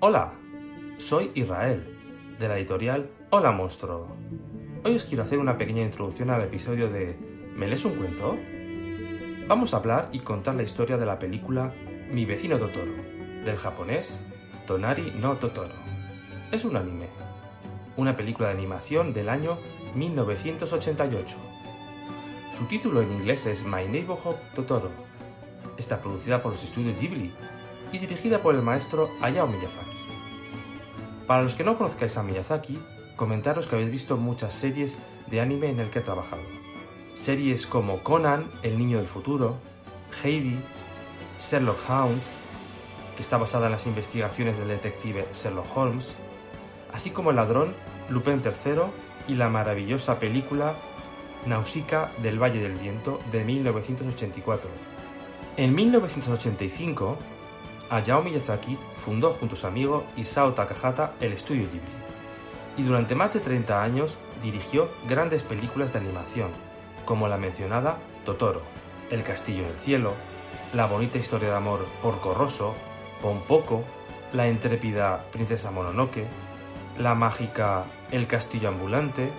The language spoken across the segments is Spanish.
Hola, soy Israel, de la editorial Hola Monstruo. Hoy os quiero hacer una pequeña introducción al episodio de ¿Me lees un cuento? Vamos a hablar y contar la historia de la película Mi vecino Totoro, del japonés Tonari no Totoro. Es un anime, una película de animación del año 1988. Su título en inglés es My Neighborhood Totoro. Está producida por los estudios Ghibli y dirigida por el maestro Hayao Miyazaki. Para los que no conozcáis a Miyazaki, comentaros que habéis visto muchas series de anime en el que ha trabajado. Series como Conan, El Niño del Futuro, Heidi, Sherlock Holmes, que está basada en las investigaciones del detective Sherlock Holmes, así como El ladrón, Lupin III y la maravillosa película Nausicaa del Valle del Viento de 1984. En 1985, Hayao Miyazaki fundó junto a su amigo Isao Takahata el estudio Ghibli y durante más de 30 años dirigió grandes películas de animación, como la mencionada Totoro, El castillo en el cielo, La bonita historia de amor Porco Rosso, Pompoco, La intrépida princesa Mononoke, La mágica El castillo ambulante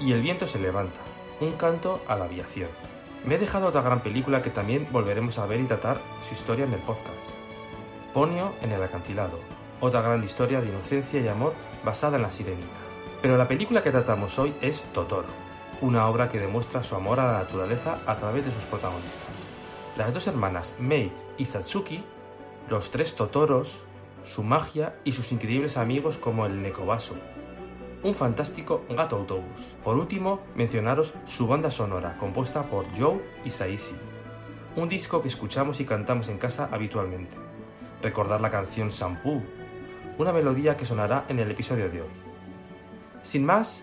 y El viento se levanta, un canto a la aviación. Me he dejado otra gran película que también volveremos a ver y tratar su historia en el podcast. Ponio en el acantilado, otra gran historia de inocencia y amor basada en la sirenita. Pero la película que tratamos hoy es Totoro, una obra que demuestra su amor a la naturaleza a través de sus protagonistas. Las dos hermanas Mei y Satsuki, los tres Totoros, su magia y sus increíbles amigos como el Nekobasu, un fantástico gato autobús. Por último, mencionaros su banda sonora, compuesta por Joe Isaishi, un disco que escuchamos y cantamos en casa habitualmente recordar la canción Shampoo, una melodía que sonará en el episodio de hoy. Sin más,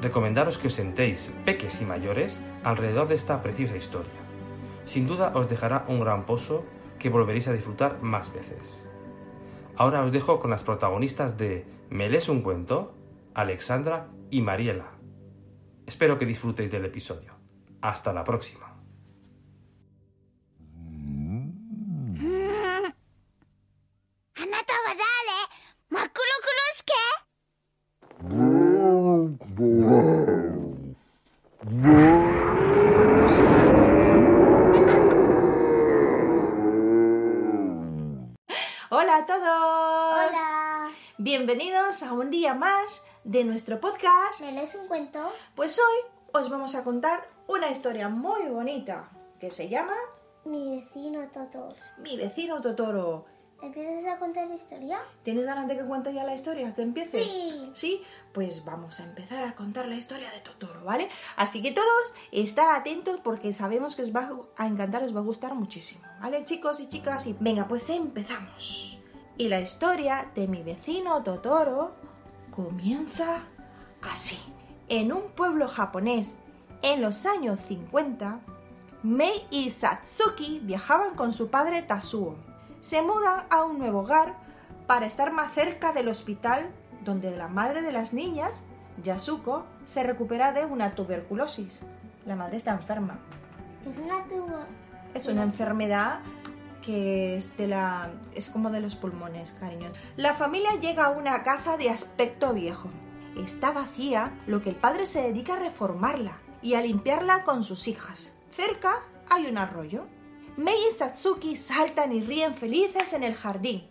recomendaros que os sentéis, peques y mayores, alrededor de esta preciosa historia. Sin duda os dejará un gran pozo que volveréis a disfrutar más veces. Ahora os dejo con las protagonistas de Me lees un cuento, Alexandra y Mariela. Espero que disfrutéis del episodio. Hasta la próxima. Hola a todos. Hola. Bienvenidos a un día más de nuestro podcast. ¿Me lees un cuento? Pues hoy os vamos a contar una historia muy bonita que se llama Mi vecino Totoro. Mi vecino Totoro. ¿Empiezas a contar la historia? ¿Tienes ganas de que cuente ya la historia? ¿Que empiece? Sí. ¿Sí? Pues vamos a empezar a contar la historia de Totoro, ¿vale? Así que todos estar atentos porque sabemos que os va a encantar, os va a gustar muchísimo, ¿vale, chicos y chicas? Y venga, pues empezamos. Y la historia de mi vecino Totoro comienza así. En un pueblo japonés, en los años 50, Mei y Satsuki viajaban con su padre Tasuo se mudan a un nuevo hogar para estar más cerca del hospital donde la madre de las niñas, Yasuko, se recupera de una tuberculosis. La madre está enferma. Es una. Es una enfermedad que es de la es como de los pulmones, cariño. La familia llega a una casa de aspecto viejo. Está vacía, lo que el padre se dedica a reformarla y a limpiarla con sus hijas. Cerca hay un arroyo. Mei y Satsuki saltan y ríen felices en el jardín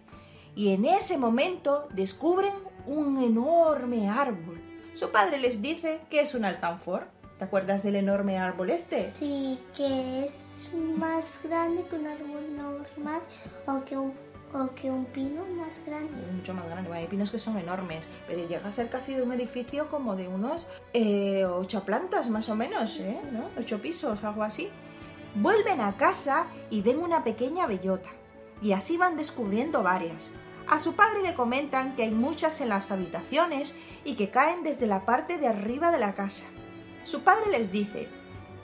y en ese momento descubren un enorme árbol. Su padre les dice que es un alcanfor. ¿Te acuerdas del enorme árbol este? Sí, que es más grande que un árbol normal o que un, o que un pino más grande. mucho más grande. Bueno, hay pinos que son enormes, pero llega a ser casi de un edificio como de unos eh, ocho plantas más o menos, ¿eh? ¿No? Ocho pisos, algo así. Vuelven a casa y ven una pequeña bellota. y así van descubriendo varias. A su padre le comentan que hay muchas en las habitaciones y que caen desde la parte de arriba de la casa. Su padre les dice,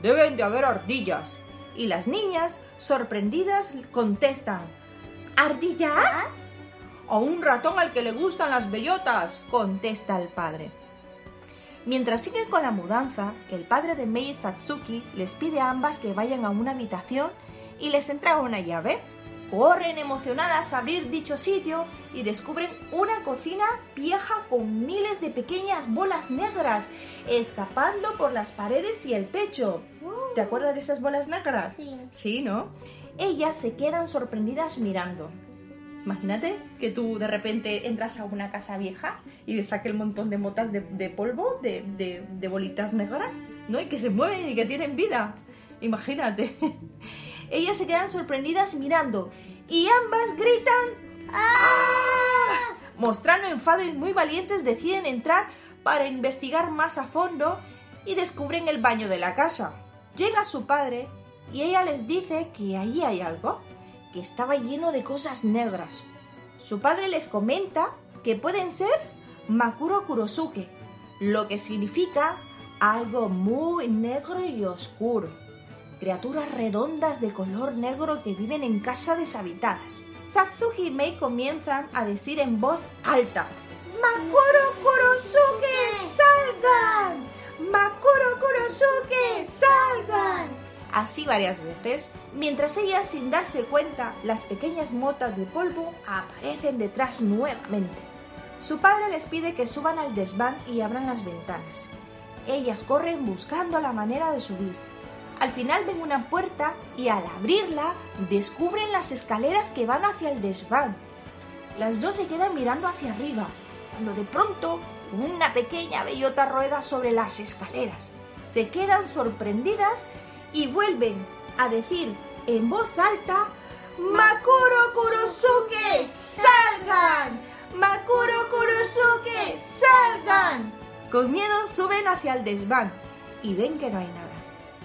deben de haber ardillas. Y las niñas, sorprendidas, contestan, ¿ardillas? O un ratón al que le gustan las bellotas, contesta el padre. Mientras siguen con la mudanza, el padre de Mei Satsuki les pide a ambas que vayan a una habitación y les entrega una llave. Corren emocionadas a abrir dicho sitio y descubren una cocina vieja con miles de pequeñas bolas negras escapando por las paredes y el techo. ¿Te acuerdas de esas bolas negras? Sí. Sí, ¿no? Ellas se quedan sorprendidas mirando. Imagínate que tú de repente entras a una casa vieja y ves aquel montón de motas de, polvo, de, de- de bolitas negras, ¿no? Y que se mueven y que tienen vida. Imagínate. Ellas se quedan sorprendidas mirando y ambas gritan ¡Ah! Mostrando enfado y muy valientes deciden entrar para investigar más a fondo y descubren el baño de la casa. Llega su padre y ella les dice que ahí hay algo, que estaba lleno de cosas negras. Su padre les comenta que pueden ser Makuro Kurosuke, lo que significa algo muy negro y oscuro. Criaturas redondas de color negro que viven en casas deshabitadas. Satsuki y Mei comienzan a decir en voz alta: ¡Makuro Kurosuke, salgan! ¡Makuro Kurosuke, salgan! Así varias veces, mientras ellas sin darse cuenta, las pequeñas motas de polvo aparecen detrás nuevamente. Su padre les pide que suban al desván y abran las ventanas. Ellas corren buscando la manera de subir. Al final ven una puerta y al abrirla descubren las escaleras que van hacia el desván. Las dos se quedan mirando hacia arriba, cuando de pronto una pequeña bellota rueda sobre las escaleras. Se quedan sorprendidas y vuelven a decir en voz alta Makuro Kurosuke, salgan. Makuro Kurosuke, salgan. Con miedo suben hacia el desván y ven que no hay nada.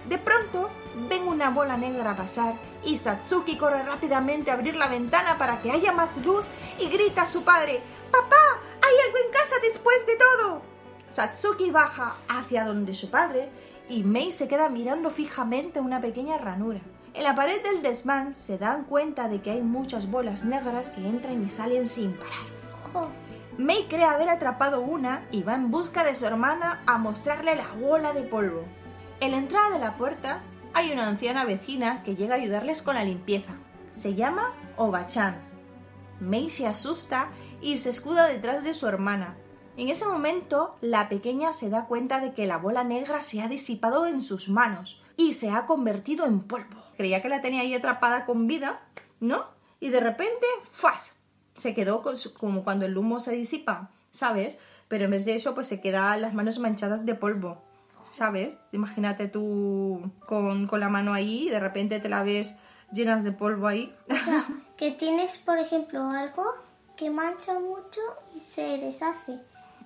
De pronto ven una bola negra pasar y Satsuki corre rápidamente a abrir la ventana para que haya más luz y grita a su padre ¡Papá! ¡Hay algo en casa después de todo! Satsuki baja hacia donde su padre y Mei se queda mirando fijamente una pequeña ranura. En la pared del desván se dan cuenta de que hay muchas bolas negras que entran y salen sin parar. Mei cree haber atrapado una y va en busca de su hermana a mostrarle la bola de polvo. En la entrada de la puerta hay una anciana vecina que llega a ayudarles con la limpieza. Se llama Obachan. Mei se asusta y se escuda detrás de su hermana. En ese momento, la pequeña se da cuenta de que la bola negra se ha disipado en sus manos y se ha convertido en polvo. Creía que la tenía ahí atrapada con vida, ¿no? Y de repente, ¡fuas! Se quedó como cuando el humo se disipa, ¿sabes? Pero en vez de eso, pues se quedan las manos manchadas de polvo, ¿sabes? Imagínate tú con, con la mano ahí y de repente te la ves llenas de polvo ahí. Que tienes, por ejemplo, algo que mancha mucho y se deshace.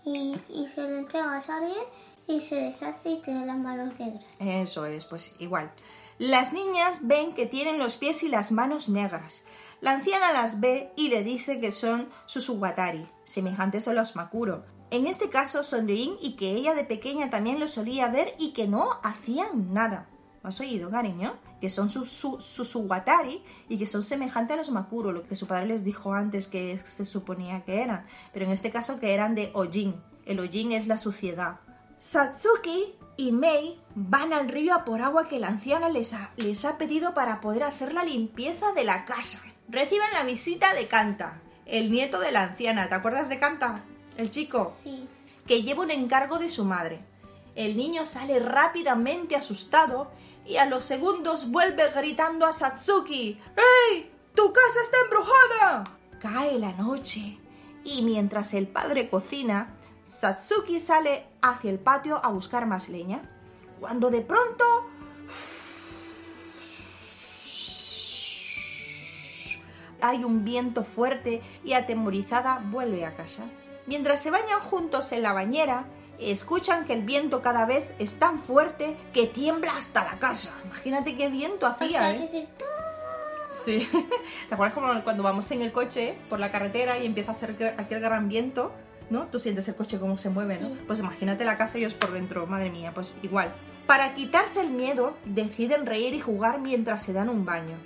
Y, se lo entregas a alguien y se deshace y te las manos negras. Eso es, pues igual. Las niñas ven que tienen los pies y las manos negras. La anciana las ve y le dice que son susuwatari, semejantes a los makuro. En este caso son Ryin y que ella de pequeña también los solía ver y que no hacían nada. ¿Lo has oído, cariño? Que son sus su, susuwatari y que son semejantes a los makuro, lo que su padre les dijo antes que se suponía que eran. Pero en este caso que eran de Ojin. El Ojin es la suciedad. Satsuki y Mei van al río a por agua que la anciana les ha, les ha pedido para poder hacer la limpieza de la casa. Reciben la visita de Kanta, el nieto de la anciana. ¿Te acuerdas de Kanta? El chico Sí. que lleva un encargo de su madre. El niño sale rápidamente asustado y a los segundos vuelve gritando a Satsuki ¡Ey! ¡Tu casa está embrujada! Cae la noche y mientras el padre cocina, Satsuki sale hacia el patio a buscar más leña. Cuando de pronto hay un viento fuerte y atemorizada vuelve a casa. Mientras se bañan juntos en la bañera, escuchan que el viento cada vez es tan fuerte que tiembla hasta la casa. Imagínate qué viento O hacía, sea, ¿eh? que sí. Sí. ¿Te acuerdas como cuando vamos en el coche por la carretera y empieza a hacer aquel gran viento? ¿No? Tú sientes el coche cómo se mueve, ¿no? Pues imagínate la casa y ellos por dentro, madre mía, pues igual. Para quitarse el miedo, deciden reír y jugar mientras se dan un baño.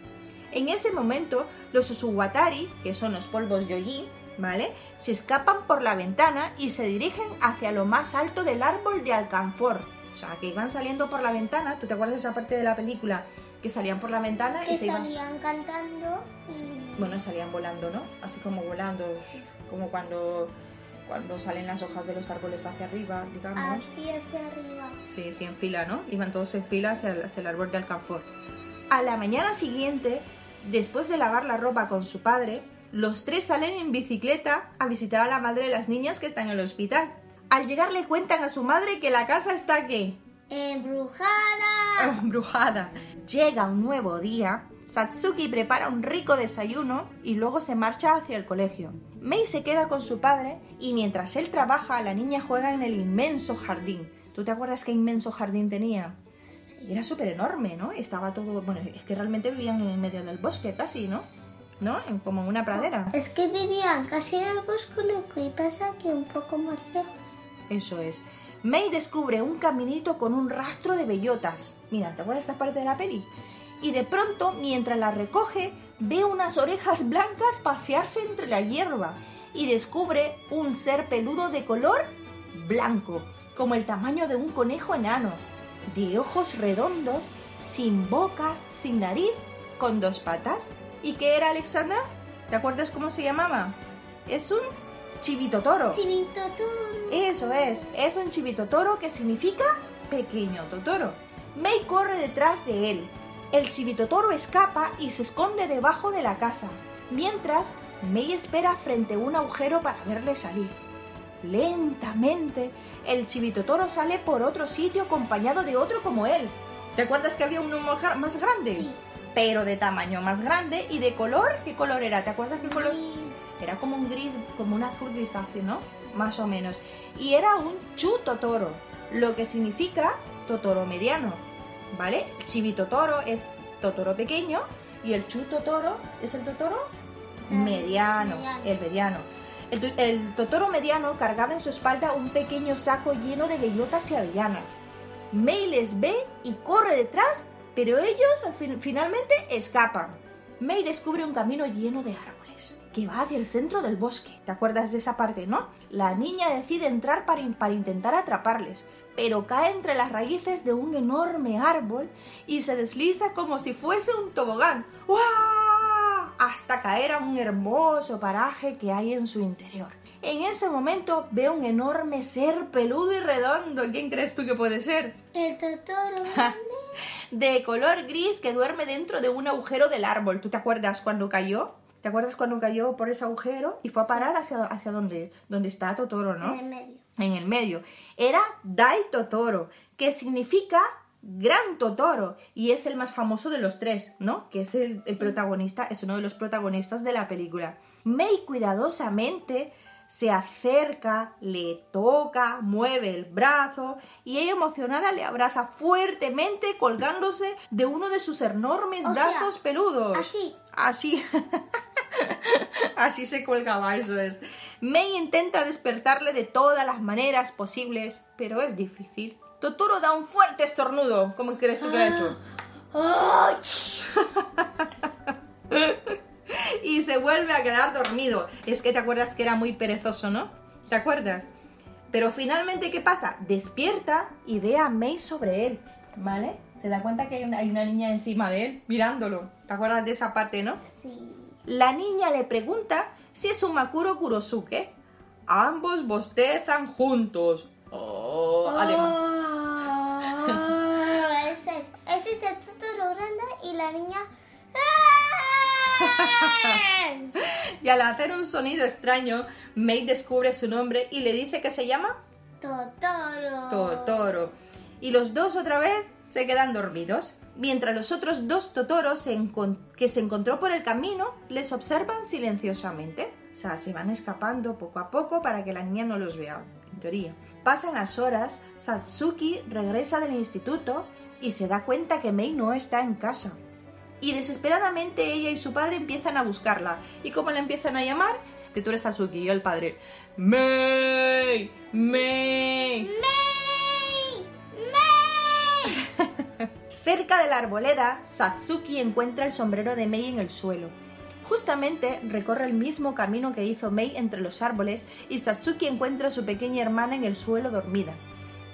En ese momento, los Usuwatari, que son los polvos yoyi, ¿vale? Se escapan por la ventana y se dirigen hacia lo más alto del árbol de alcanfor. O sea, que iban saliendo por la ventana. ¿Tú te acuerdas de esa parte de la película? Que salían por la ventana y Que se iban... salían cantando y... Bueno, salían volando, ¿no? Así como volando, como cuando, cuando salen las hojas de los árboles hacia arriba, digamos. Así hacia arriba. Sí, sí, en fila, ¿no? Iban todos en fila hacia el, hacia el árbol de alcanfor. A la mañana siguiente, después de lavar la ropa con su padre, los tres salen en bicicleta a visitar a la madre de las niñas que están en el hospital. Al llegar le cuentan a su madre que la casa está ¿qué? ¡Embrujada! embrujada. Llega un nuevo día, Satsuki prepara un rico desayuno y luego se marcha hacia el colegio. Mei se queda con su padre y mientras él trabaja, la niña juega en el inmenso jardín. ¿Tú te acuerdas qué inmenso jardín tenía? Era súper enorme, ¿no? Estaba todo... Bueno, es que realmente vivían en medio del bosque casi, ¿no? ¿No? En- como en una pradera. Es que vivían casi en el bosque, lo que pasa que un poco más lejos. Eso es. May descubre un caminito con un rastro de bellotas. Mira, ¿te acuerdas esta parte de la peli? Y de pronto, mientras la recoge, ve unas orejas blancas pasearse entre la hierba y descubre un ser peludo de color blanco, como el tamaño de un conejo enano, de ojos redondos, sin boca, sin nariz, con dos patas. ¿Y qué era Alexandra? ¿Te acuerdas cómo se llamaba? Es un chivitotoro. Chivito todo. Eso es, es un chivito toro que significa pequeño totoro. May corre detrás de él. El chivito toro escapa y se esconde debajo de la casa, mientras May espera frente a un agujero para verle salir. Lentamente, el chivito toro sale por otro sitio acompañado de otro como él. ¿Te acuerdas que había uno más grande? Sí. Pero de tamaño más grande y de color, ¿qué color era? ¿Te acuerdas qué color? Gris. Era como un gris, como un azul grisáceo, ¿no? Más o menos. Y era un chu totoro, lo que significa totoro mediano, ¿vale? El chibi totoro es totoro pequeño y el chu totoro es el totoro El mediano, mediano. el mediano. El, totoro mediano cargaba en su espalda un pequeño saco lleno de bellotas y avellanas. Mei les ve y corre detrás, pero ellos al fin- finalmente escapan. Mei descubre un camino lleno de árboles que va hacia el centro del bosque. ¿Te acuerdas de esa parte, no? La niña decide entrar para, in- para intentar atraparles, pero cae entre las raíces de un enorme árbol y se desliza como si fuese un tobogán. ¡Guau! Hasta caer a un hermoso paraje que hay en su interior. En ese momento ve un enorme ser peludo y redondo. ¿Quién crees tú que puede ser? El Totoro. de color gris que duerme dentro de un agujero del árbol. ¿Tú te acuerdas cuando cayó? ¿Te acuerdas cuando cayó por ese agujero y fue a parar hacia, hacia donde, donde está Totoro, no? En el medio. En el medio. Era Dai Totoro, que significa Gran Totoro y es el más famoso de los tres, ¿no? Que es el, el protagonista, es uno de los protagonistas de la película. Mei cuidadosamente se acerca, le toca, mueve el brazo y ella emocionada le abraza fuertemente colgándose de uno de sus enormes O sea, brazos peludos. así. Así. Así se colgaba, eso es. Mei intenta despertarle de todas las maneras posibles, pero es difícil. Totoro da un fuerte estornudo. ¿Cómo crees tú que lo ha hecho? ¡Ay! Y se vuelve a quedar dormido. Es que te acuerdas que era muy perezoso, ¿no? ¿Te acuerdas? Pero finalmente, ¿qué pasa? Despierta y ve a Mei sobre él, ¿vale? Se da cuenta que hay una, hay una niña encima de él, mirándolo. ¿Te acuerdas de esa parte, no? Sí. La niña le pregunta si es un Makuro Kurosuke. Ambos bostezan juntos. Oh, además. Ah, ese es. Ese es el Totoro grande y la niña. Y al hacer un sonido extraño, Mei descubre su nombre y le dice que se llama Totoro. Totoro. Y los dos otra vez se quedan dormidos. Mientras los otros dos Totoros que se encontró por el camino les observan silenciosamente. O sea, se van escapando poco a poco para que la niña no los vea, en teoría. Pasan las horas, Satsuki regresa del instituto y se da cuenta que Mei no está en casa. Y desesperadamente ella y su padre empiezan a buscarla. ¿Y cómo la empiezan a llamar? Que tú eres Satsuki y yo el padre. ¡May! ¡May! ¡May! ¡May! Cerca de la arboleda, Satsuki encuentra el sombrero de Mei en el suelo. Justamente recorre el mismo camino que hizo Mei entre los árboles y Satsuki encuentra a su pequeña hermana en el suelo dormida.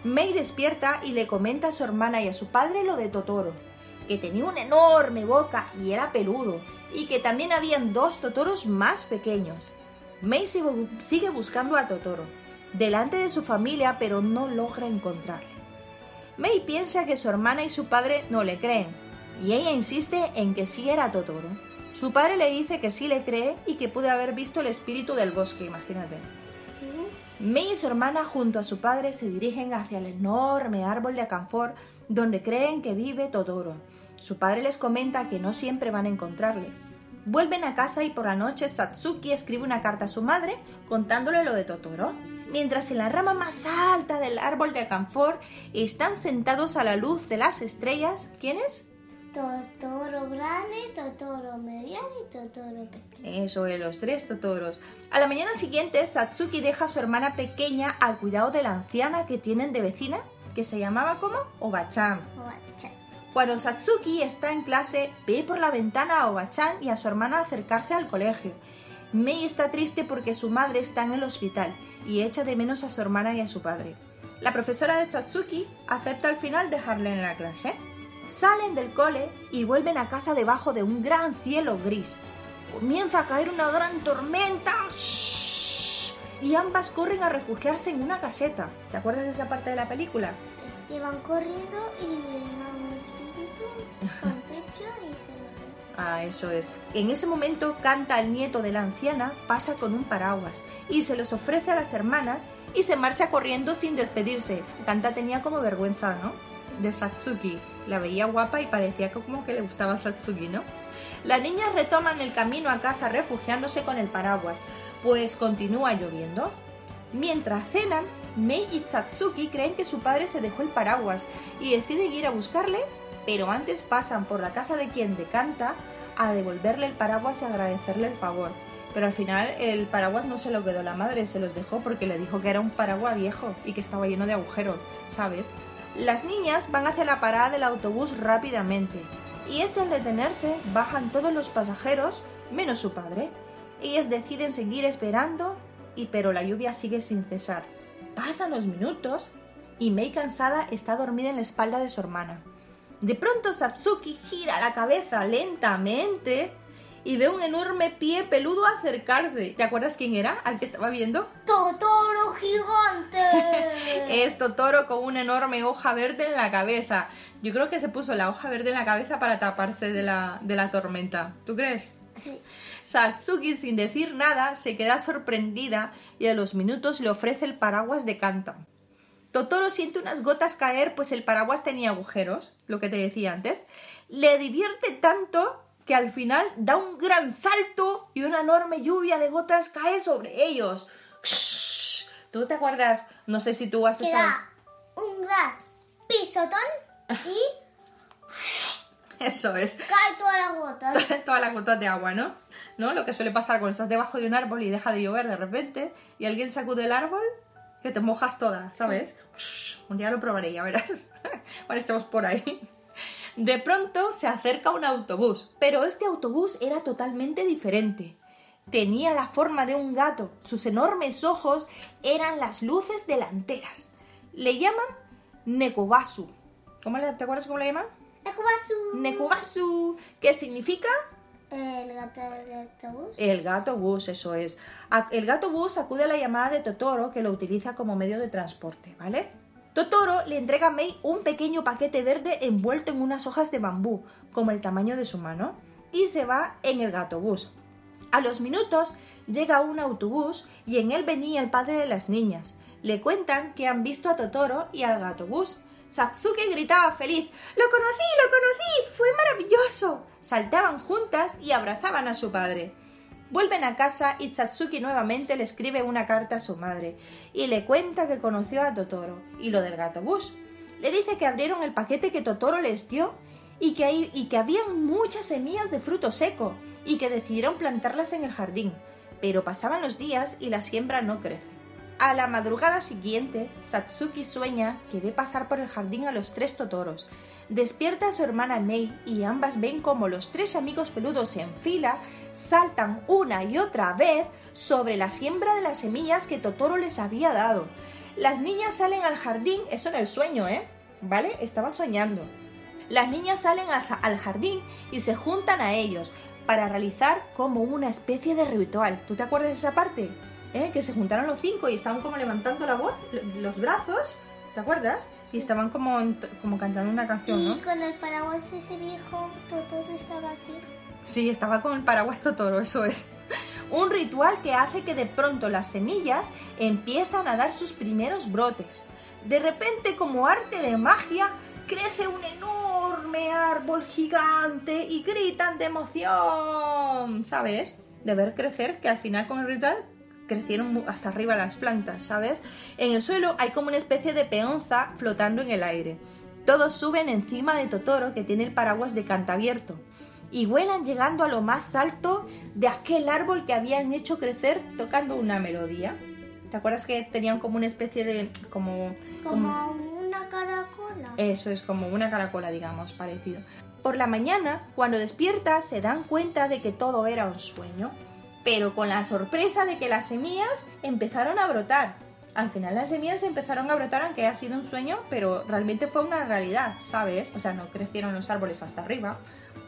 Mei despierta y le comenta a su hermana y a su padre lo de Totoro, que tenía una enorme boca y era peludo, y que también habían dos Totoros más pequeños. Mei sigue buscando a Totoro, delante de su familia, pero no logra encontrarle. Mei piensa que su hermana y su padre no le creen, y ella insiste en que sí era Totoro. Su padre le dice que sí le cree y que puede haber visto el espíritu del bosque, imagínate. Mei y su hermana junto a su padre se dirigen hacia el enorme árbol de acanfor donde creen que vive Totoro. Su padre les comenta que no siempre van a encontrarle. Vuelven a casa y por la noche Satsuki escribe una carta a su madre contándole lo de Totoro. Mientras en la rama más alta del árbol de acanfor están sentados a la luz de las estrellas, ¿quiénes? Totoro grande, Totoro mediano y Totoro pequeño. Eso es, los tres Totoros. A la mañana siguiente, Satsuki deja a su hermana pequeña al cuidado de la anciana que tienen de vecina, que se llamaba como Obachan. Obacha. Cuando Satsuki está en clase, ve por la ventana a Obachan y a su hermana acercarse al colegio. Mei está triste porque su madre está en el hospital y echa de menos a su hermana y a su padre. La profesora de Satsuki acepta al final dejarle en la clase. Salen del cole y vuelven a casa debajo de un gran cielo gris. Comienza a caer una gran tormenta. Y ambas corren a refugiarse en una caseta. ¿Te acuerdas de esa parte de la película? Y van corriendo y espíritu con techo y se. Ah, eso es. En ese momento canta el nieto de la anciana, pasa con un paraguas y se los ofrece a las hermanas y se marcha corriendo sin despedirse. Canta tenía como vergüenza, ¿no? De Satsuki. La veía guapa y parecía como que le gustaba a Satsuki, ¿no? Las niñas retoman el camino a casa refugiándose con el paraguas, pues continúa lloviendo. Mientras cenan, Mei y Satsuki creen que su padre se dejó el paraguas y deciden ir a buscarle, pero antes pasan por la casa de quien decanta a devolverle el paraguas y agradecerle el favor. Pero al final el paraguas no se lo quedó la madre, se los dejó porque le dijo que era un paraguas viejo y que estaba lleno de agujeros, ¿sabes? Las niñas van hacia la parada del autobús rápidamente y es al detenerse bajan todos los pasajeros menos su padre. Ellas deciden seguir esperando y pero la lluvia sigue sin cesar. Pasan los minutos y Mei cansada está dormida en la espalda de su hermana. De pronto Satsuki gira la cabeza lentamente y ve un enorme pie peludo acercarse. ¿Te acuerdas quién era? Al que estaba viendo. ¡Totoro gigante! Es Totoro con una enorme hoja verde en la cabeza. Yo creo que se puso la hoja verde en la cabeza para taparse de la, de la tormenta. ¿Tú crees? Sí. Satsuki, sin decir nada, se queda sorprendida y a los minutos le ofrece el paraguas de Kanta. Totoro siente unas gotas caer, pues el paraguas tenía agujeros, lo que te decía antes. Le divierte tanto que al final da un gran salto y una enorme lluvia de gotas cae sobre ellos. ¿Tú te acuerdas? No sé si tú has estado... da un gran pisotón y Eso es. cae todas las gotas. todas las gotas de agua, ¿no? ¿No? Lo que suele pasar cuando estás debajo de un árbol y deja de llover de repente y alguien sacude el árbol, que te mojas toda, ¿sabes? Un día lo probaré, ya verás. Cuando estemos por ahí. De pronto se acerca un autobús, pero este autobús era totalmente diferente. Tenía la forma de un gato, sus enormes ojos eran las luces delanteras. Le llaman Nekobasu. ¿Cómo le, ¿Te acuerdas cómo le llaman? Nekubasu. Nekubasu, que significa El gato bus, eso es. El gato bus acude a la llamada de Totoro, que lo utiliza como medio de transporte, ¿vale? Totoro le entrega a Mei un pequeño paquete verde envuelto en unas hojas de bambú, como el tamaño de su mano, y se va en el gato bus. A los minutos llega un autobús y en él venía el padre de las niñas. Le cuentan que han visto a Totoro y al gato bus. Satsuki gritaba feliz ¡Lo conocí! ¡Lo conocí! ¡Fue maravilloso! Saltaban juntas y abrazaban a su padre. Vuelven a casa y Satsuki nuevamente le escribe una carta a su madre y le cuenta que conoció a Totoro y lo del gato bus. Le dice que abrieron el paquete que Totoro les dio y que, hay, y que muchas semillas de fruto seco y que decidieron plantarlas en el jardín. Pero pasaban los días y la siembra no crece. A la madrugada siguiente, Satsuki sueña que ve pasar por el jardín a los tres totoros. Despierta a su hermana Mei y ambas ven como los tres amigos peludos en fila saltan una y otra vez sobre la siembra de las semillas que Totoro les había dado. Las niñas salen al jardín, eso en el sueño, ¿eh? ¿Vale? Estaba soñando. Las niñas salen al jardín y se juntan a ellos para realizar como una especie de ritual. ¿Tú te acuerdas de esa parte? ¿Eh? Que se juntaron los cinco y estaban como levantando la voz, los brazos, ¿te acuerdas? Y estaban como, como cantando una canción, ¿no? Y con el paraguas ese viejo Totoro estaba así. Sí, estaba con el paraguas Totoro, eso es. Un ritual que hace que de pronto las semillas empiezan a dar sus primeros brotes. De repente, como arte de magia, crece un enorme árbol gigante y gritan de emoción, ¿sabes? De ver crecer, que al final con el ritual crecieron hasta arriba las plantas, ¿sabes? En el suelo hay como una especie de peonza flotando en el aire. Todos suben encima de Totoro que tiene el paraguas de canta abierto y vuelan llegando a lo más alto de aquel árbol que habían hecho crecer tocando una melodía. ¿Te acuerdas que tenían como una especie de como como, una caracola? Eso es como una caracola, digamos, parecido. Por la mañana, cuando despierta, se dan cuenta de que todo era un sueño, pero con la sorpresa de que las semillas empezaron a brotar. Al final las semillas empezaron a brotar aunque ha sido un sueño, pero realmente fue una realidad, ¿sabes? O sea, no crecieron los árboles hasta arriba,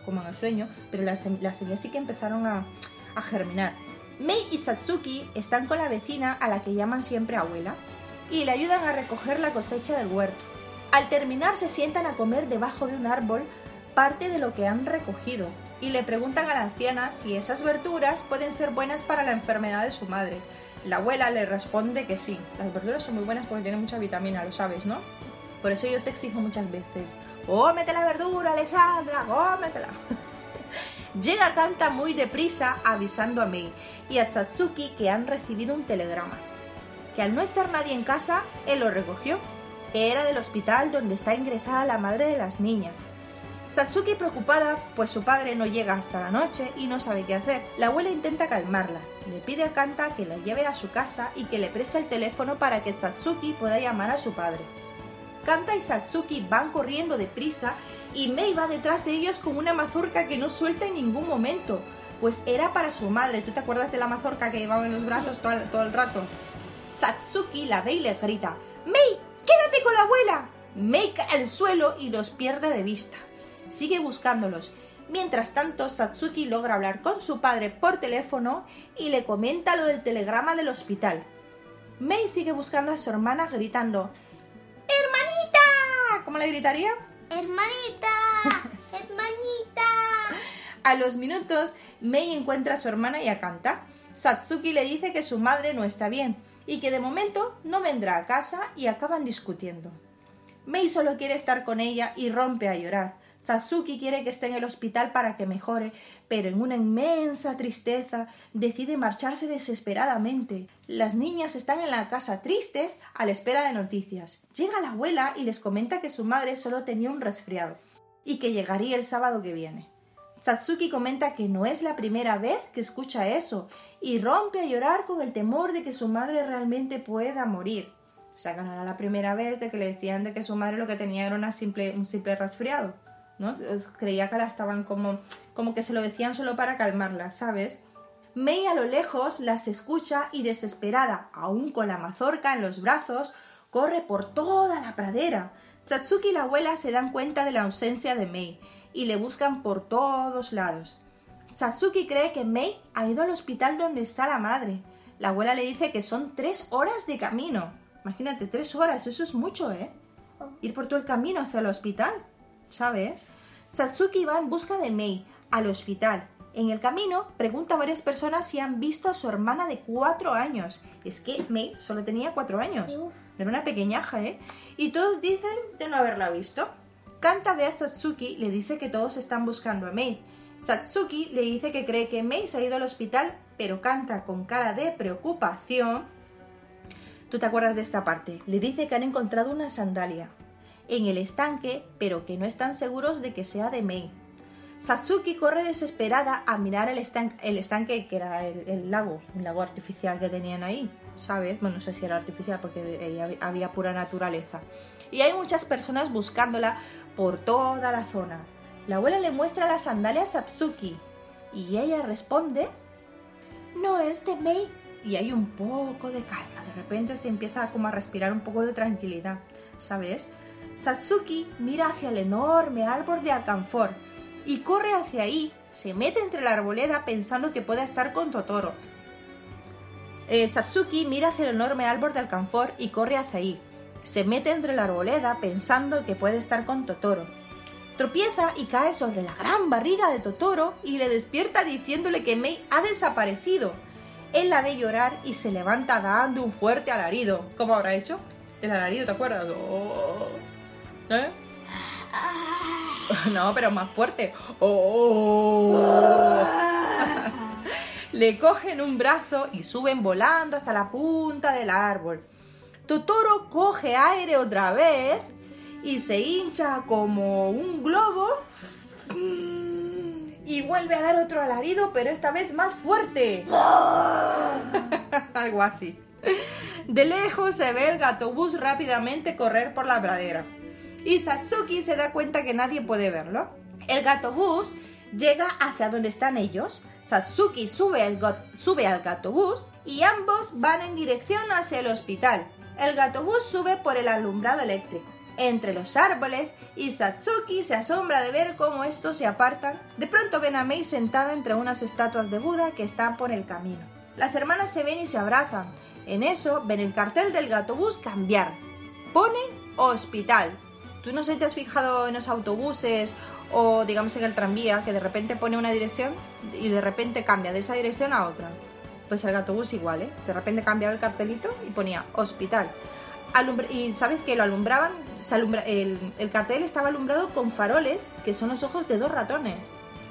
como en el sueño, pero las, semillas sí que empezaron a, a germinar. Mei y Satsuki están con la vecina a la que llaman siempre abuela y le ayudan a recoger la cosecha del huerto. Al terminar se sientan a comer debajo de un árbol parte de lo que han recogido y le preguntan a la anciana si esas verduras pueden ser buenas para la enfermedad de su madre. La abuela le responde que sí, las verduras son muy buenas porque tienen mucha vitamina, lo sabes, ¿no? Por eso yo te exijo muchas veces, ¡cómete la verdura, Alessandra! ¡cómetela! Llega Kanta muy deprisa avisando a Mei y a Satsuki que han recibido un telegrama. Que al no estar nadie en casa, él lo recogió. Era del hospital donde está ingresada la madre de las niñas. Satsuki preocupada, pues su padre no llega hasta la noche y no sabe qué hacer. La abuela intenta calmarla. Le pide a Kanta que la lleve a su casa y que le preste el teléfono para que Satsuki pueda llamar a su padre. Kanta y Satsuki van corriendo deprisa y Mei va detrás de ellos con una mazorca que no suelta en ningún momento, pues era para su madre. ¿Tú te acuerdas de la mazorca que llevaba en los brazos todo, todo el rato? Satsuki la ve y le grita, Mei, quédate con la abuela. Mei cae al suelo y los pierde de vista. Sigue buscándolos. Mientras tanto, Satsuki logra hablar con su padre por teléfono y le comenta lo del telegrama del hospital. Mei sigue buscando a su hermana gritando ¡Hermanita! ¿Cómo le gritaría? ¡Hermanita! ¡Hermanita! A los minutos, Mei encuentra a su hermana y a Kanta. Satsuki le dice que su madre no está bien y que de momento no vendrá a casa y acaban discutiendo. Mei solo quiere estar con ella y rompe a llorar. Satsuki quiere que esté en el hospital para que mejore, pero en una inmensa tristeza decide marcharse desesperadamente. Las niñas están en la casa tristes a la espera de noticias. Llega la abuela y les comenta que su madre solo tenía un resfriado y que llegaría el sábado que viene. Satsuki comenta que no es la primera vez que escucha eso y rompe a llorar con el temor de que su madre realmente pueda morir. O sea, que no era la primera vez de que le decían de que su madre lo que tenía era una simple, un simple resfriado. Creía que la estaban como, como que se lo decían solo para calmarla, ¿sabes? Mei a lo lejos las escucha y desesperada, aún con la mazorca en los brazos, corre por toda la pradera. Satsuki y la abuela se dan cuenta de la ausencia de Mei y le buscan por todos lados. Satsuki cree que Mei ha ido al hospital donde está la madre. La abuela le dice que son tres horas de camino. Imagínate, tres horas, eso es mucho, ¿eh? Ir por todo el camino hacia el hospital. ¿Sabes? Satsuki va en busca de Mei al hospital. En el camino pregunta a varias personas si han visto a su hermana de cuatro años. Es que Mei solo tenía cuatro años. Era una pequeñaja, ¿eh? Y todos dicen de no haberla visto. Kanta ve a Satsuki le dice que todos están buscando a Mei. Satsuki le dice que cree que Mei se ha ido al hospital, pero canta con cara de preocupación. ¿Tú te acuerdas de esta parte? Le dice que han encontrado una sandalia en el estanque, pero que no están seguros de que sea de Mei. Satsuki corre desesperada a mirar el, estan- el estanque, que era el, lago, un lago artificial que tenían ahí, ¿sabes? Bueno, no sé si era artificial porque hab- había pura naturaleza. Y hay muchas personas buscándola por toda la zona. La abuela le muestra las sandalias a Satsuki y ella responde, no es de Mei. Y hay un poco de calma, de repente se empieza como a respirar un poco de tranquilidad, ¿sabes? Satsuki mira hacia el enorme árbol de alcanfor y corre hacia ahí, se mete entre la arboleda pensando que pueda estar con Totoro. Eh, Satsuki mira hacia el enorme árbol de alcanfor y corre hacia ahí. Se mete entre la arboleda pensando que puede estar con Totoro. Tropieza y cae sobre la gran barriga de Totoro y le despierta diciéndole que Mei ha desaparecido. Él la ve llorar y se levanta dando un fuerte alarido. ¿Cómo habrá hecho? El alarido, ¿te acuerdas? Oh. ¿Eh? No, pero más fuerte. Oh. Le cogen un brazo y suben volando hasta la punta del árbol. Totoro coge aire otra vez y se hincha como un globo y vuelve a dar otro alarido, pero esta vez más fuerte. Algo así. De lejos se ve el gatobús rápidamente correr por la pradera. Y Satsuki se da cuenta que nadie puede verlo. El gatobús llega hacia donde están ellos. Satsuki sube, sube al gatobús y ambos van en dirección hacia el hospital. El gatobús sube por el alumbrado eléctrico entre los árboles y Satsuki se asombra de ver cómo estos se apartan. De pronto ven a Mei sentada entre unas estatuas de Buda que están por el camino. Las hermanas se ven y se abrazan. En eso ven el cartel del gatobús cambiar. Pone hospital. Tú no sé si te has fijado en los autobuses o digamos en el tranvía que de repente pone una dirección y de repente cambia de esa dirección a otra. Pues el autobús igual, ¿eh? De repente cambiaba el cartelito y ponía hospital. Y sabes que lo alumbraban, se el cartel estaba alumbrado con faroles que son los ojos de dos ratones.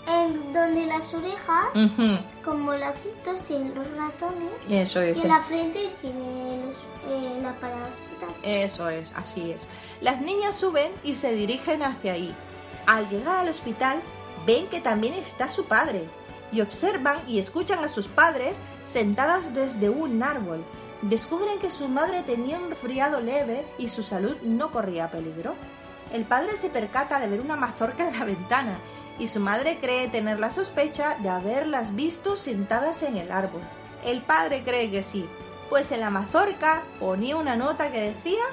En donde las orejas, Ujú, como lacitos, tienen los ratones. Eso es. Y en la frente tiene los, eh, la parada hospital. Eso es, así es. Las niñas suben y se dirigen hacia ahí. Al llegar al hospital, ven que también está su padre y observan y escuchan a sus padres sentadas desde un árbol. Descubren que su madre tenía un resfriado leve y su salud no corría peligro. El padre se percata de ver una mazorca en la ventana y su madre cree tener la sospecha de haberlas visto sentadas en el árbol. El padre cree que sí, pues en la mazorca ponía una nota que decía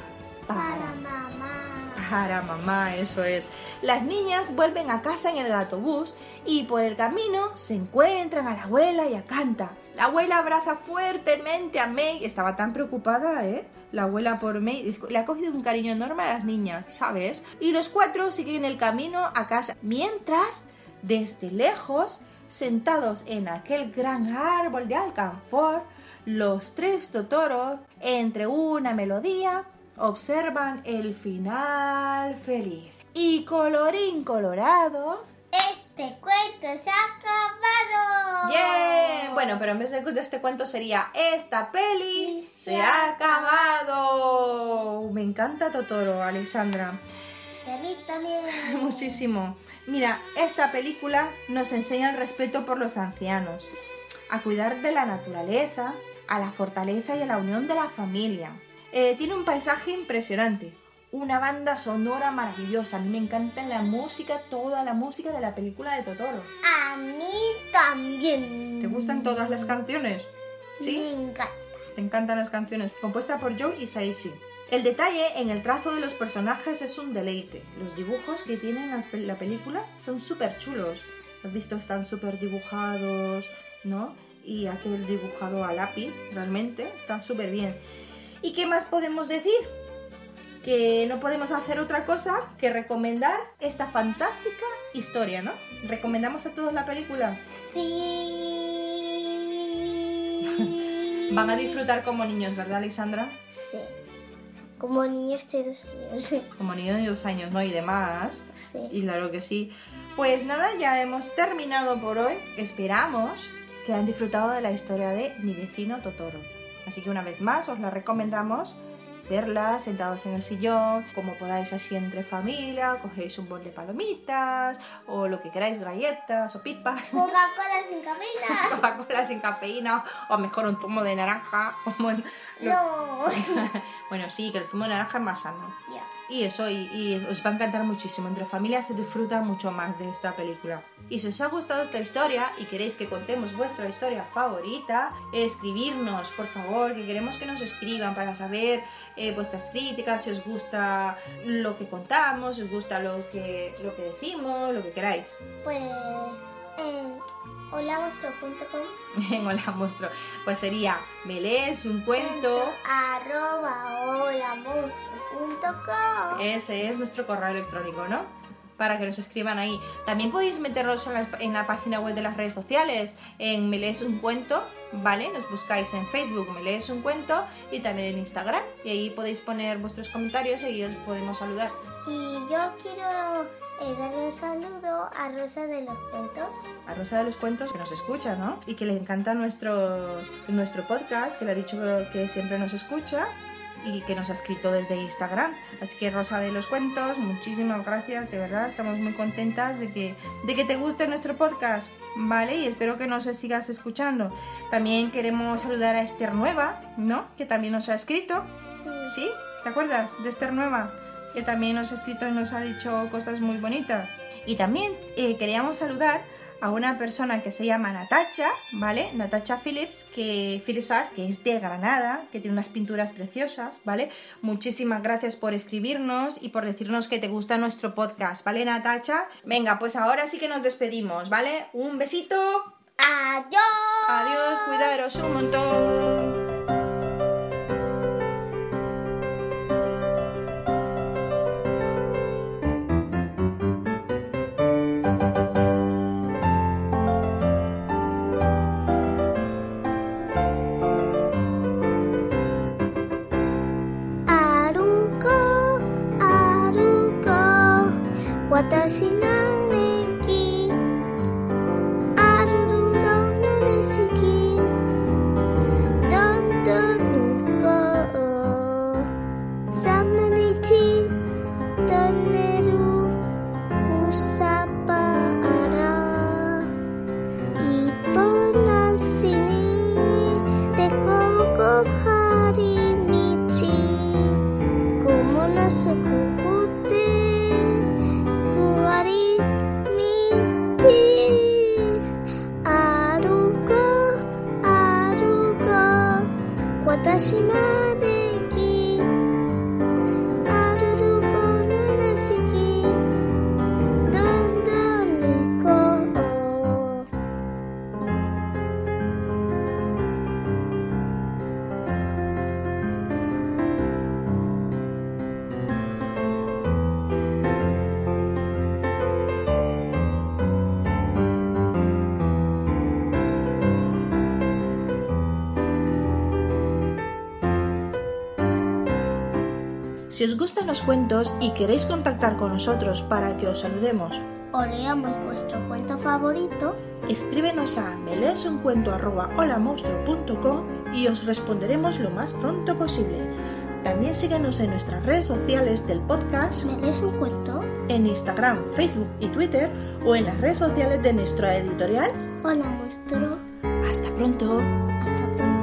Para mamá. para mamá, eso es. Las niñas vuelven a casa en el gatobús y por el camino se encuentran a la abuela y a Canta. La abuela abraza fuertemente a May. Estaba tan preocupada, ¿eh? La abuela por May. Le ha cogido un cariño enorme a las niñas, ¿sabes? Y los cuatro siguen el camino a casa. Mientras, desde lejos, sentados en aquel gran árbol de alcanfor, los tres totoros, entre una melodía, observan el final feliz. Y colorín colorado. Este cuento se ha acabado. ¡Bien! Bueno, pero en vez de, este cuento sería Esta peli se ha acabado. Me encanta Totoro, Alexandra. Y a mí también. Muchísimo. Mira, esta película nos enseña el respeto por los ancianos, a cuidar de la naturaleza, a la fortaleza y a la unión de la familia. Eh, tiene un paisaje impresionante, una banda sonora maravillosa. A mí me encanta la música, toda la música de la película de Totoro. A mí también. ¿Te gustan todas las canciones? Me ¿Sí? encanta. Te encantan las canciones. Compuesta por Joe y Saishi. El detalle en el trazo de los personajes es un deleite. Los dibujos que pel- la película son súper chulos. Has visto, están súper dibujados, ¿no? Y aquel dibujado a lápiz, realmente, está súper bien. ¿Y qué más podemos decir? Que no podemos hacer otra cosa que recomendar esta fantástica historia, ¿no? ¿Recomendamos a todos la película? Sí. Van a disfrutar como niños, ¿verdad, Alexandra? Sí. Como niños de dos años. Como niños de dos años, ¿no? Y demás. Sí. Y claro que sí. Pues nada, ya hemos terminado por hoy. Esperamos que hayan disfrutado de la historia de mi vecino Totoro. Así que una vez más os la recomendamos verlas sentados en el sillón, como podáis así entre familia, cogéis un bol de palomitas o lo que queráis, galletas o pipas. Coca-Cola sin cafeína. Coca-Cola sin cafeína o mejor un zumo de naranja. o No. bueno, sí, que el zumo de naranja es más sano. Ya. Y eso, y, os va a encantar muchísimo. Entre familias se disfruta mucho más de esta película. Y si os ha gustado esta historia y queréis que contemos vuestra historia favorita, escribirnos, por favor, que queremos que nos escriban para saber eh, vuestras críticas, si os gusta lo que contamos, si os gusta lo que, lo que decimos, lo que queráis. Pues en holamonstruo.com En Hola Monstruo. Pues sería, me lees un cuento. arroba holamonstruo.com Ese es nuestro correo electrónico, ¿no? Para que nos escriban ahí. También podéis meternos en, las- en la página web de las redes sociales, en Me lees un cuento, ¿vale? Nos buscáis en Facebook Me lees un cuento y también en Instagram. Y ahí podéis poner vuestros comentarios y os podemos saludar. Y yo quiero eh, darle un saludo a Rosa de los Cuentos. A Rosa de los Cuentos, que nos escucha, ¿no? Y que le encanta nuestros, nuestro podcast, que le ha dicho que siempre nos escucha y que nos ha escrito desde Instagram. Así que Rosa de los Cuentos, muchísimas gracias, de verdad, estamos muy contentas de que, de que te guste nuestro podcast, ¿vale? Y espero que nos sigas escuchando. También queremos saludar a Esther Nueva, ¿no? Que también nos ha escrito, Sí. ¿sí? ¿Te acuerdas de Esther Nueva? Que también nos ha escrito y nos ha dicho cosas muy bonitas. Y también eh, queríamos saludar a una persona que se llama Natacha, ¿vale? Natacha Phillips, que Philipsar, que es de Granada, que tiene unas pinturas preciosas, ¿vale? Muchísimas gracias por escribirnos y por decirnos que te gusta nuestro podcast, ¿vale, Natacha? Venga, pues ahora sí que nos despedimos, ¿vale? Un besito. Adiós. Adiós, cuidaros un montón. 私の Si os gustan los cuentos y queréis contactar con nosotros para que os saludemos, o leamos vuestro cuento favorito, escríbenos a meleesuncuento@holamonstruo.com y os responderemos lo más pronto posible. También síguenos en nuestras redes sociales del podcast, ¿me lees un cuento? en Instagram, Facebook y Twitter o en las redes sociales de nuestra editorial. Hola, monstruo. Hasta pronto. Hasta pronto.